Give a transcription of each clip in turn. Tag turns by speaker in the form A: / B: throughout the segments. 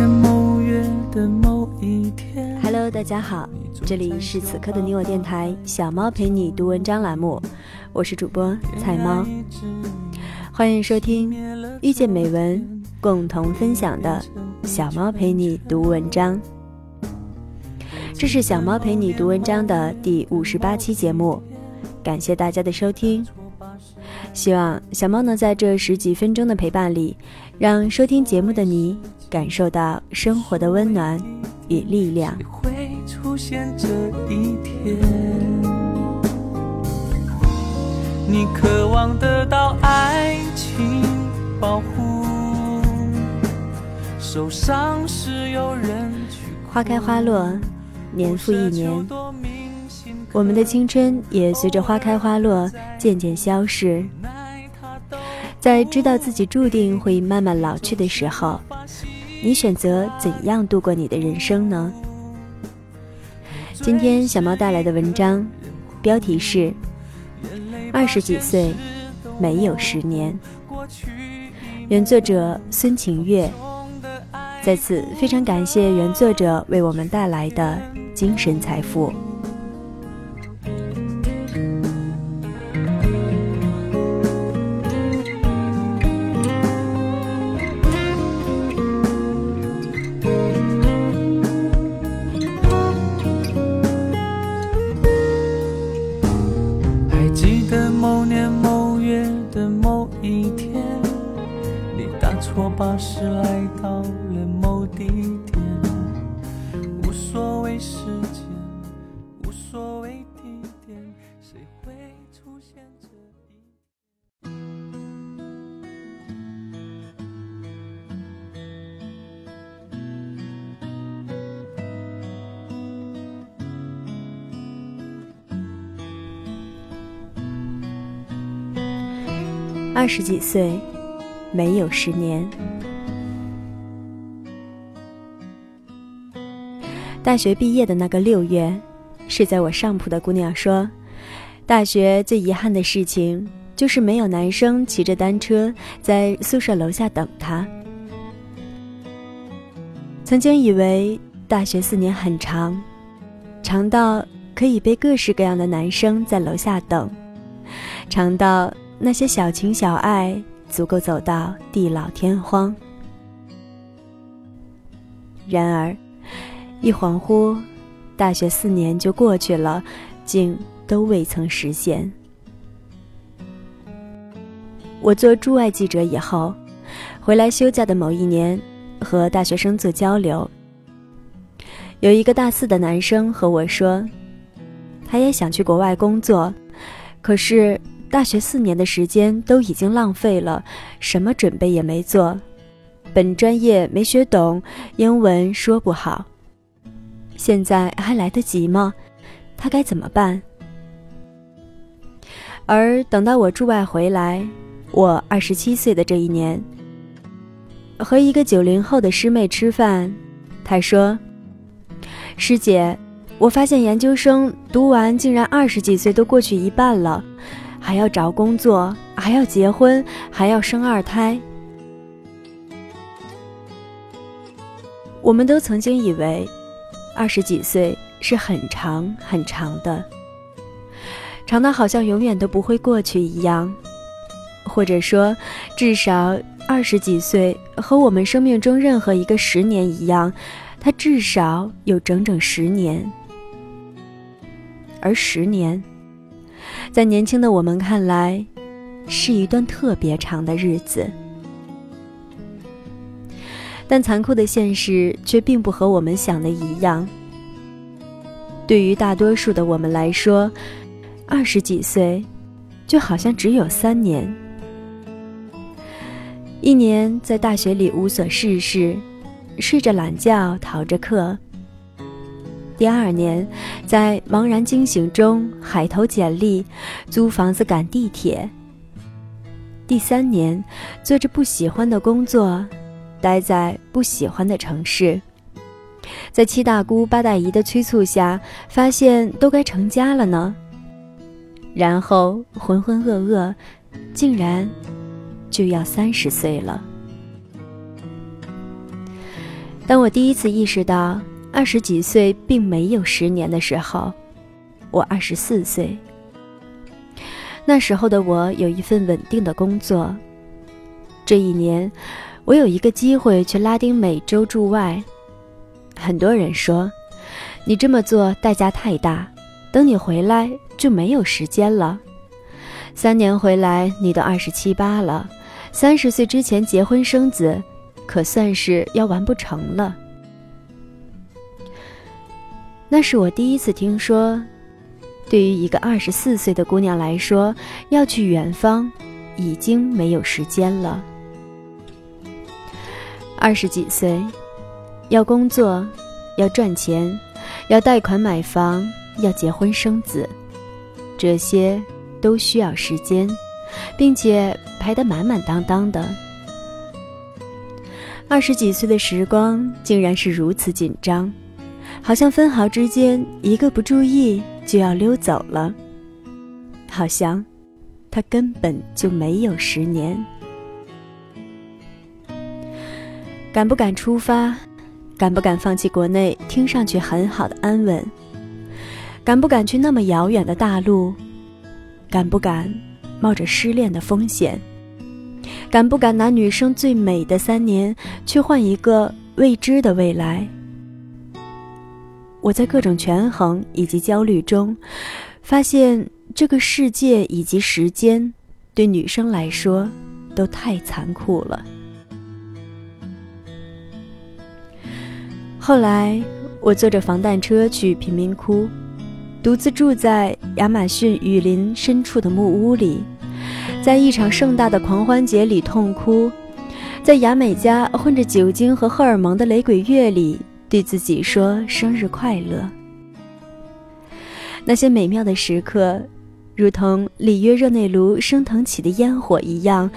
A: 某月的某一天。
B: Hello，大家好，这里是此刻的你我电台小猫陪你读文章栏目，我是主播菜猫，欢迎收听遇见美文共同分享的小猫陪你读文章。这是小猫陪你读文章的第五十八期节目，感谢大家的收听。希望小猫能在这十几分钟的陪伴里，让收听节目的你感受到生活的温暖与力量。
A: 会出现这一天，你渴望得到爱情保护，受伤时有人去
B: 花开花落，年复一年，我们的青春也随着花开花落渐渐消逝。在知道自己注定会慢慢老去的时候，你选择怎样度过你的人生呢？今天小猫带来的文章，标题是《二十几岁没有十年》，原作者孙晴月。在此非常感谢原作者为我们带来的精神财富。
A: 你搭错巴士来到了某地点，无所谓时间，无所谓地点，谁会出现这一
B: 二十几岁，没有十年。大学毕业的那个六月，睡在我上铺的姑娘说，大学最遗憾的事情就是没有男生骑着单车在宿舍楼下等她。曾经以为大学四年很长，长到可以被各式各样的男生在楼下等，长到。那些小情小爱足够走到地老天荒。然而，一恍惚，大学四年就过去了，竟都未曾实现。我做驻外记者以后，回来休假的某一年，和大学生做交流，有一个大四的男生和我说，他也想去国外工作，可是。大学四年的时间都已经浪费了，什么准备也没做，本专业没学懂，英文说不好。现在还来得及吗？他该怎么办？而等到我驻外回来，我二十七岁的这一年，和一个九零后的师妹吃饭，她说：“师姐，我发现研究生读完竟然二十几岁都过去一半了。”还要找工作，还要结婚，还要生二胎。我们都曾经以为，二十几岁是很长很长的，长到好像永远都不会过去一样，或者说，至少二十几岁和我们生命中任何一个十年一样，它至少有整整十年，而十年。在年轻的我们看来，是一段特别长的日子，但残酷的现实却并不和我们想的一样。对于大多数的我们来说，二十几岁就好像只有三年：一年在大学里无所事事，睡着懒觉，逃着课。第二年，在茫然惊醒中海投简历，租房子赶地铁。第三年，做着不喜欢的工作，待在不喜欢的城市。在七大姑八大姨的催促下，发现都该成家了呢。然后浑浑噩噩，竟然就要三十岁了。当我第一次意识到二十几岁并没有十年的时候，我二十四岁。那时候的我有一份稳定的工作。这一年，我有一个机会去拉丁美洲驻外。很多人说，你这么做代价太大，等你回来就没有时间了。三年回来，你都二十七八了，三十岁之前结婚生子，可算是要完不成了。那是我第一次听说，对于一个二十四岁的姑娘来说，要去远方，已经没有时间了。二十几岁，要工作，要赚钱，要贷款买房，要结婚生子，这些。都需要时间，并且排得满满当当的。二十几岁的时光竟然是如此紧张，好像分毫之间一个不注意就要溜走了，好像他根本就没有十年。敢不敢出发？敢不敢放弃国内听上去很好的安稳？敢不敢去那么遥远的大陆？敢不敢冒着失恋的风险？敢不敢拿女生最美的三年去换一个未知的未来？我在各种权衡以及焦虑中，发现这个世界以及时间对女生来说都太残酷了。后来，我坐着防弹车去贫民窟。独自住在亚马逊雨林深处的木屋里，在一场盛大的狂欢节里痛哭，在牙美加混着酒精和荷尔蒙的雷鬼乐里对自己说生日快乐。那些美妙的时刻，如同里约热内卢升腾起的烟火一样，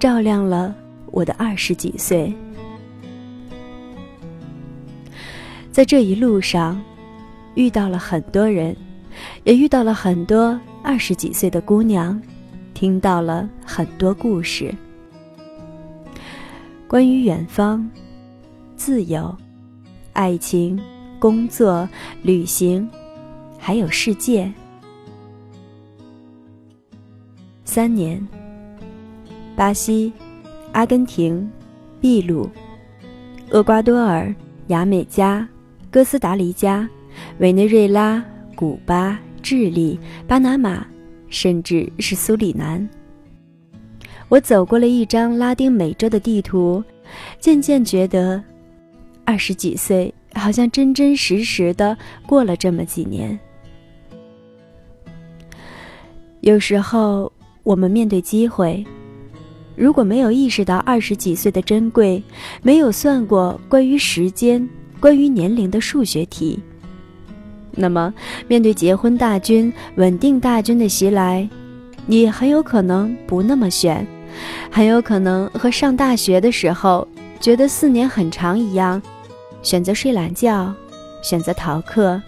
B: 照亮了我的二十几岁。在这一路上，遇到了很多人。也遇到了很多二十几岁的姑娘，听到了很多故事，关于远方、自由、爱情、工作、旅行，还有世界。三年，巴西、阿根廷、秘鲁、厄瓜多尔、牙买加、哥斯达黎加、委内瑞拉。古巴、智利、巴拿马，甚至是苏里南。我走过了一张拉丁美洲的地图，渐渐觉得，二十几岁好像真真实实的过了这么几年。有时候，我们面对机会，如果没有意识到二十几岁的珍贵，没有算过关于时间、关于年龄的数学题。那么，面对结婚大军、稳定大军的袭来，你很有可能不那么选，很有可能和上大学的时候觉得四年很长一样，选择睡懒觉，选择逃课，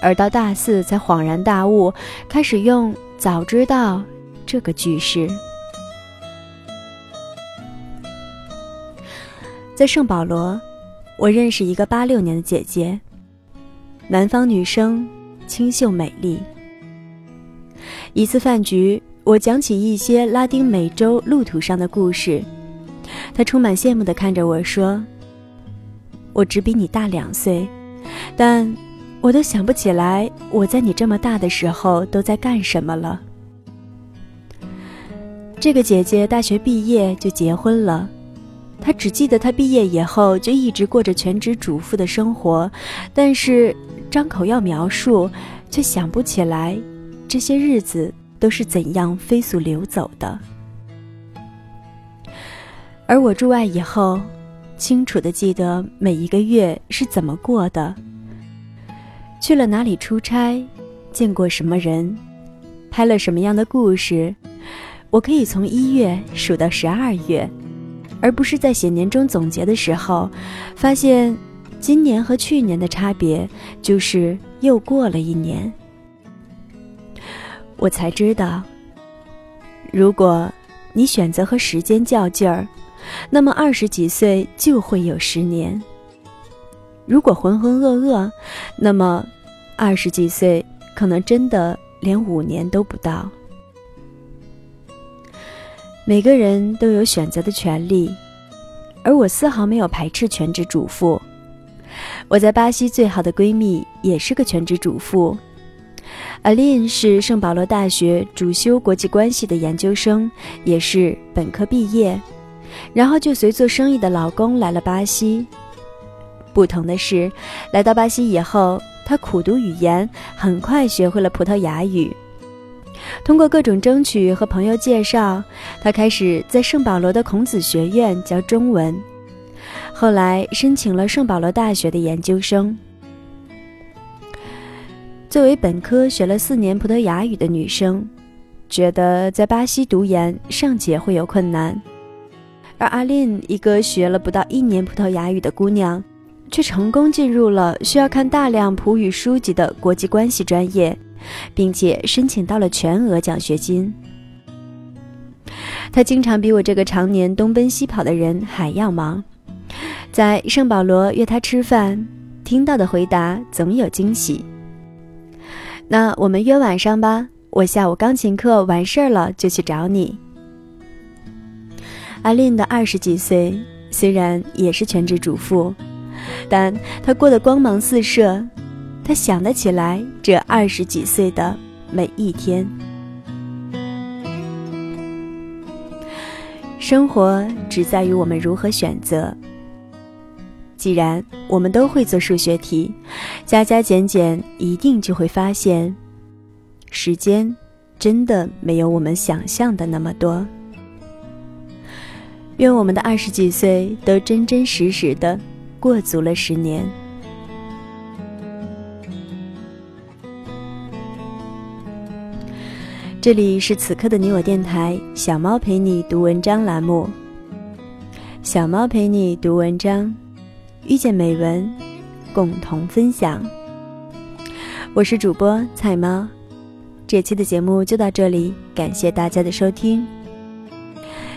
B: 而到大四才恍然大悟，开始用“早知道”这个句式。在圣保罗，我认识一个八六年的姐姐。南方女生，清秀美丽。一次饭局，我讲起一些拉丁美洲路途上的故事，她充满羡慕地看着我说：“我只比你大两岁，但我都想不起来我在你这么大的时候都在干什么了。”这个姐姐大学毕业就结婚了。她只记得她毕业以后就一直过着全职主妇的生活，但是张口要描述，却想不起来这些日子都是怎样飞速流走的。而我驻外以后，清楚的记得每一个月是怎么过的，去了哪里出差，见过什么人，拍了什么样的故事，我可以从一月数到十二月。而不是在写年终总结的时候，发现今年和去年的差别就是又过了一年。我才知道，如果你选择和时间较劲儿，那么二十几岁就会有十年；如果浑浑噩噩，那么二十几岁可能真的连五年都不到。每个人都有选择的权利，而我丝毫没有排斥全职主妇。我在巴西最好的闺蜜也是个全职主妇，Aline 是圣保罗大学主修国际关系的研究生，也是本科毕业，然后就随做生意的老公来了巴西。不同的是，来到巴西以后，她苦读语言，很快学会了葡萄牙语。通过各种争取和朋友介绍，她开始在圣保罗的孔子学院教中文。后来申请了圣保罗大学的研究生。作为本科学了四年葡萄牙语的女生，觉得在巴西读研尚且会有困难，而阿琳一个学了不到一年葡萄牙语的姑娘，却成功进入了需要看大量葡语书籍的国际关系专业，并且申请到了全额奖学金。她经常比我这个常年东奔西跑的人还要忙。在圣保罗约他吃饭，听到的回答总有惊喜。那我们约晚上吧，我下午钢琴课完事儿了就去找你。阿琳的二十几岁，虽然也是全职主妇，但她过得光芒四射。她想得起来这二十几岁的每一天。生活只在于我们如何选择。既然我们都会做数学题，加加减减，一定就会发现，时间真的没有我们想象的那么多。愿我们的二十几岁都真真实实的过足了十年。这里是此刻的你我电台，小猫陪你读文章栏目。小猫陪你读文章。遇见美文，共同分享。我是主播菜猫，这期的节目就到这里，感谢大家的收听。